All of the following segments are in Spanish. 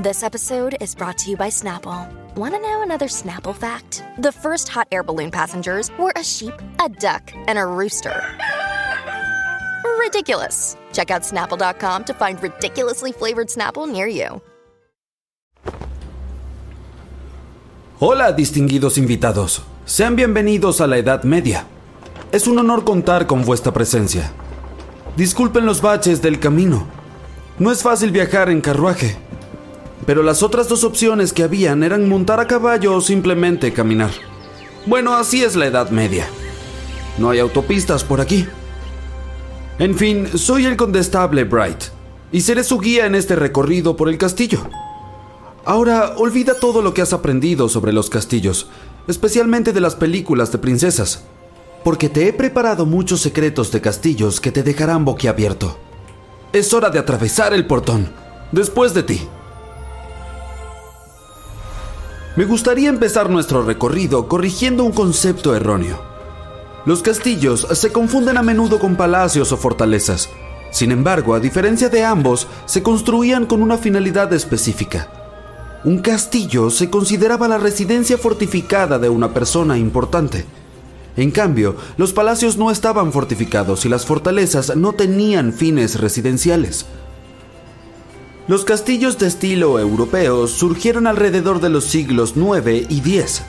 This episode is brought to you by Snapple. Want to know another Snapple fact? The first hot air balloon passengers were a sheep, a duck, and a rooster. Ridiculous. Check out snapple.com to find ridiculously flavored Snapple near you. Hola, distinguidos invitados. Sean bienvenidos a la Edad Media. Es un honor contar con vuestra presencia. Disculpen los baches del camino. No es fácil viajar en carruaje pero las otras dos opciones que habían eran montar a caballo o simplemente caminar. Bueno, así es la Edad Media. No hay autopistas por aquí. En fin, soy el condestable Bright y seré su guía en este recorrido por el castillo. Ahora, olvida todo lo que has aprendido sobre los castillos, especialmente de las películas de princesas, porque te he preparado muchos secretos de castillos que te dejarán boquiabierto. Es hora de atravesar el portón. Después de ti. Me gustaría empezar nuestro recorrido corrigiendo un concepto erróneo. Los castillos se confunden a menudo con palacios o fortalezas. Sin embargo, a diferencia de ambos, se construían con una finalidad específica. Un castillo se consideraba la residencia fortificada de una persona importante. En cambio, los palacios no estaban fortificados y las fortalezas no tenían fines residenciales. Los castillos de estilo europeo surgieron alrededor de los siglos IX y X.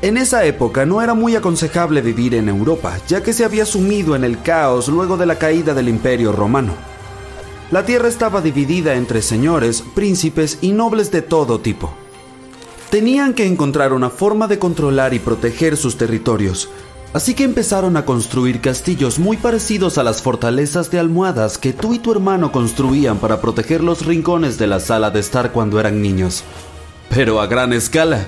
En esa época no era muy aconsejable vivir en Europa, ya que se había sumido en el caos luego de la caída del Imperio romano. La tierra estaba dividida entre señores, príncipes y nobles de todo tipo. Tenían que encontrar una forma de controlar y proteger sus territorios, Así que empezaron a construir castillos muy parecidos a las fortalezas de almohadas que tú y tu hermano construían para proteger los rincones de la sala de estar cuando eran niños. Pero a gran escala.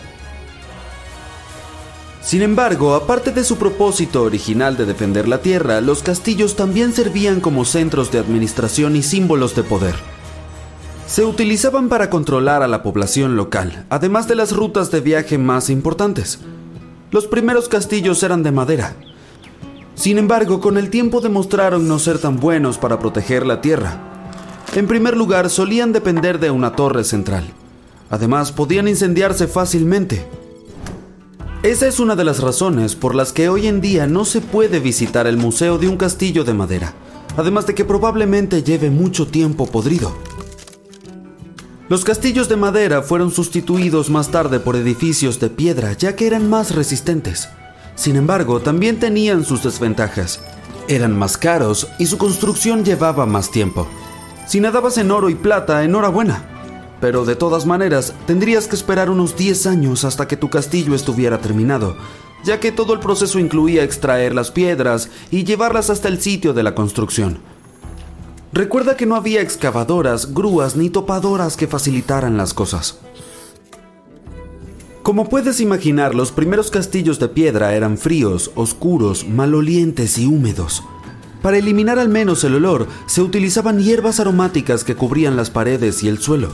Sin embargo, aparte de su propósito original de defender la tierra, los castillos también servían como centros de administración y símbolos de poder. Se utilizaban para controlar a la población local, además de las rutas de viaje más importantes. Los primeros castillos eran de madera. Sin embargo, con el tiempo demostraron no ser tan buenos para proteger la tierra. En primer lugar, solían depender de una torre central. Además, podían incendiarse fácilmente. Esa es una de las razones por las que hoy en día no se puede visitar el museo de un castillo de madera, además de que probablemente lleve mucho tiempo podrido. Los castillos de madera fueron sustituidos más tarde por edificios de piedra ya que eran más resistentes. Sin embargo, también tenían sus desventajas. Eran más caros y su construcción llevaba más tiempo. Si nadabas en oro y plata, enhorabuena. Pero de todas maneras, tendrías que esperar unos 10 años hasta que tu castillo estuviera terminado, ya que todo el proceso incluía extraer las piedras y llevarlas hasta el sitio de la construcción. Recuerda que no había excavadoras, grúas ni topadoras que facilitaran las cosas. Como puedes imaginar, los primeros castillos de piedra eran fríos, oscuros, malolientes y húmedos. Para eliminar al menos el olor, se utilizaban hierbas aromáticas que cubrían las paredes y el suelo.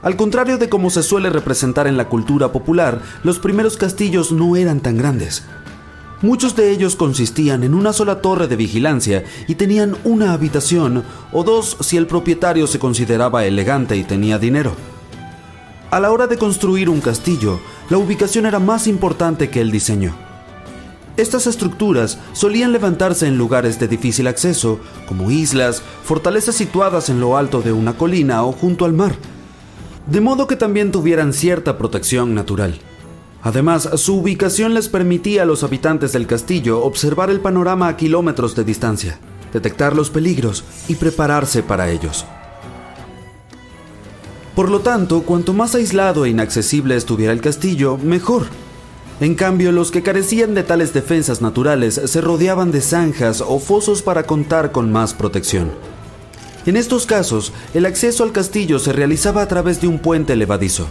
Al contrario de como se suele representar en la cultura popular, los primeros castillos no eran tan grandes. Muchos de ellos consistían en una sola torre de vigilancia y tenían una habitación o dos si el propietario se consideraba elegante y tenía dinero. A la hora de construir un castillo, la ubicación era más importante que el diseño. Estas estructuras solían levantarse en lugares de difícil acceso, como islas, fortalezas situadas en lo alto de una colina o junto al mar, de modo que también tuvieran cierta protección natural. Además, su ubicación les permitía a los habitantes del castillo observar el panorama a kilómetros de distancia, detectar los peligros y prepararse para ellos. Por lo tanto, cuanto más aislado e inaccesible estuviera el castillo, mejor. En cambio, los que carecían de tales defensas naturales se rodeaban de zanjas o fosos para contar con más protección. En estos casos, el acceso al castillo se realizaba a través de un puente levadizo.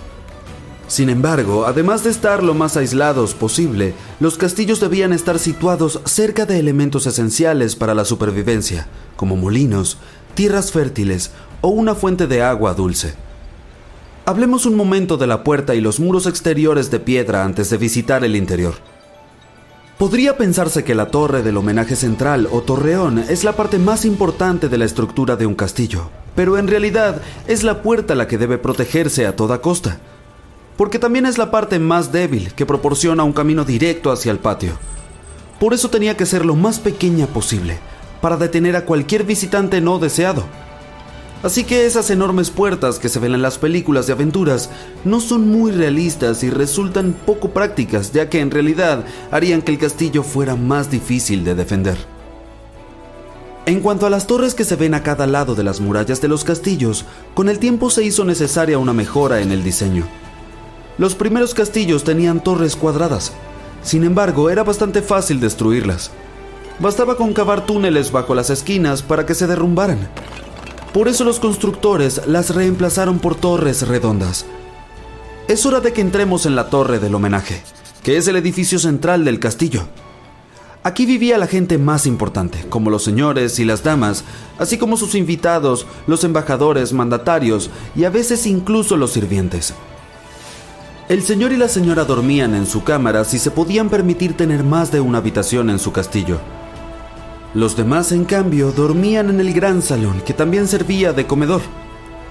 Sin embargo, además de estar lo más aislados posible, los castillos debían estar situados cerca de elementos esenciales para la supervivencia, como molinos, tierras fértiles o una fuente de agua dulce. Hablemos un momento de la puerta y los muros exteriores de piedra antes de visitar el interior. Podría pensarse que la torre del homenaje central o torreón es la parte más importante de la estructura de un castillo, pero en realidad es la puerta la que debe protegerse a toda costa porque también es la parte más débil que proporciona un camino directo hacia el patio. Por eso tenía que ser lo más pequeña posible, para detener a cualquier visitante no deseado. Así que esas enormes puertas que se ven en las películas de aventuras no son muy realistas y resultan poco prácticas, ya que en realidad harían que el castillo fuera más difícil de defender. En cuanto a las torres que se ven a cada lado de las murallas de los castillos, con el tiempo se hizo necesaria una mejora en el diseño. Los primeros castillos tenían torres cuadradas, sin embargo era bastante fácil destruirlas. Bastaba con cavar túneles bajo las esquinas para que se derrumbaran. Por eso los constructores las reemplazaron por torres redondas. Es hora de que entremos en la torre del homenaje, que es el edificio central del castillo. Aquí vivía la gente más importante, como los señores y las damas, así como sus invitados, los embajadores, mandatarios y a veces incluso los sirvientes. El señor y la señora dormían en su cámara si se podían permitir tener más de una habitación en su castillo. Los demás, en cambio, dormían en el gran salón, que también servía de comedor.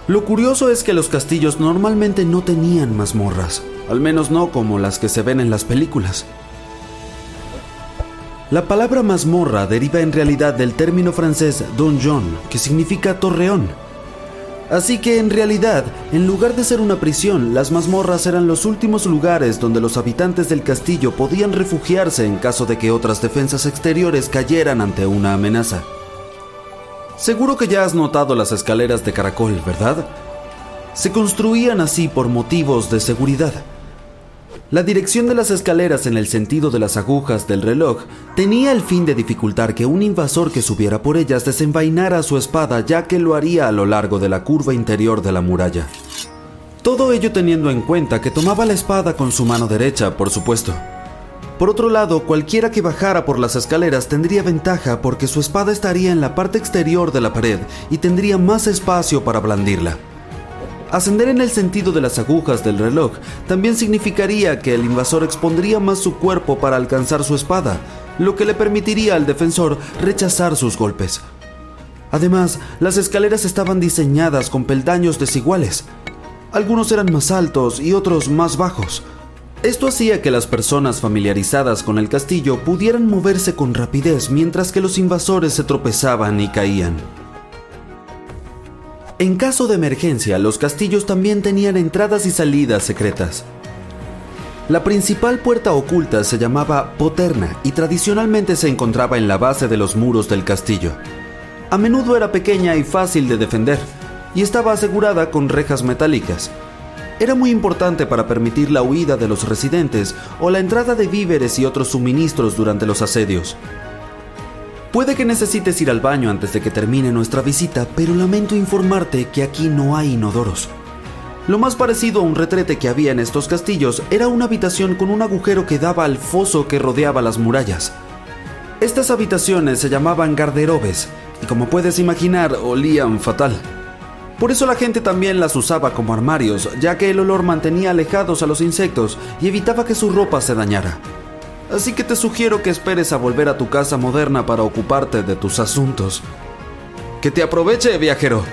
Lo curioso es que los castillos normalmente no tenían mazmorras, al menos no como las que se ven en las películas. La palabra mazmorra deriva en realidad del término francés donjon, que significa torreón Así que en realidad, en lugar de ser una prisión, las mazmorras eran los últimos lugares donde los habitantes del castillo podían refugiarse en caso de que otras defensas exteriores cayeran ante una amenaza. Seguro que ya has notado las escaleras de caracol, ¿verdad? Se construían así por motivos de seguridad. La dirección de las escaleras en el sentido de las agujas del reloj tenía el fin de dificultar que un invasor que subiera por ellas desenvainara su espada ya que lo haría a lo largo de la curva interior de la muralla. Todo ello teniendo en cuenta que tomaba la espada con su mano derecha, por supuesto. Por otro lado, cualquiera que bajara por las escaleras tendría ventaja porque su espada estaría en la parte exterior de la pared y tendría más espacio para blandirla. Ascender en el sentido de las agujas del reloj también significaría que el invasor expondría más su cuerpo para alcanzar su espada, lo que le permitiría al defensor rechazar sus golpes. Además, las escaleras estaban diseñadas con peldaños desiguales. Algunos eran más altos y otros más bajos. Esto hacía que las personas familiarizadas con el castillo pudieran moverse con rapidez mientras que los invasores se tropezaban y caían. En caso de emergencia, los castillos también tenían entradas y salidas secretas. La principal puerta oculta se llamaba Poterna y tradicionalmente se encontraba en la base de los muros del castillo. A menudo era pequeña y fácil de defender, y estaba asegurada con rejas metálicas. Era muy importante para permitir la huida de los residentes o la entrada de víveres y otros suministros durante los asedios. Puede que necesites ir al baño antes de que termine nuestra visita, pero lamento informarte que aquí no hay inodoros. Lo más parecido a un retrete que había en estos castillos era una habitación con un agujero que daba al foso que rodeaba las murallas. Estas habitaciones se llamaban garderobes y como puedes imaginar olían fatal. Por eso la gente también las usaba como armarios, ya que el olor mantenía alejados a los insectos y evitaba que su ropa se dañara así que te sugiero que esperes a volver a tu casa moderna para ocuparte de tus asuntos. Que te aproveche, viajero.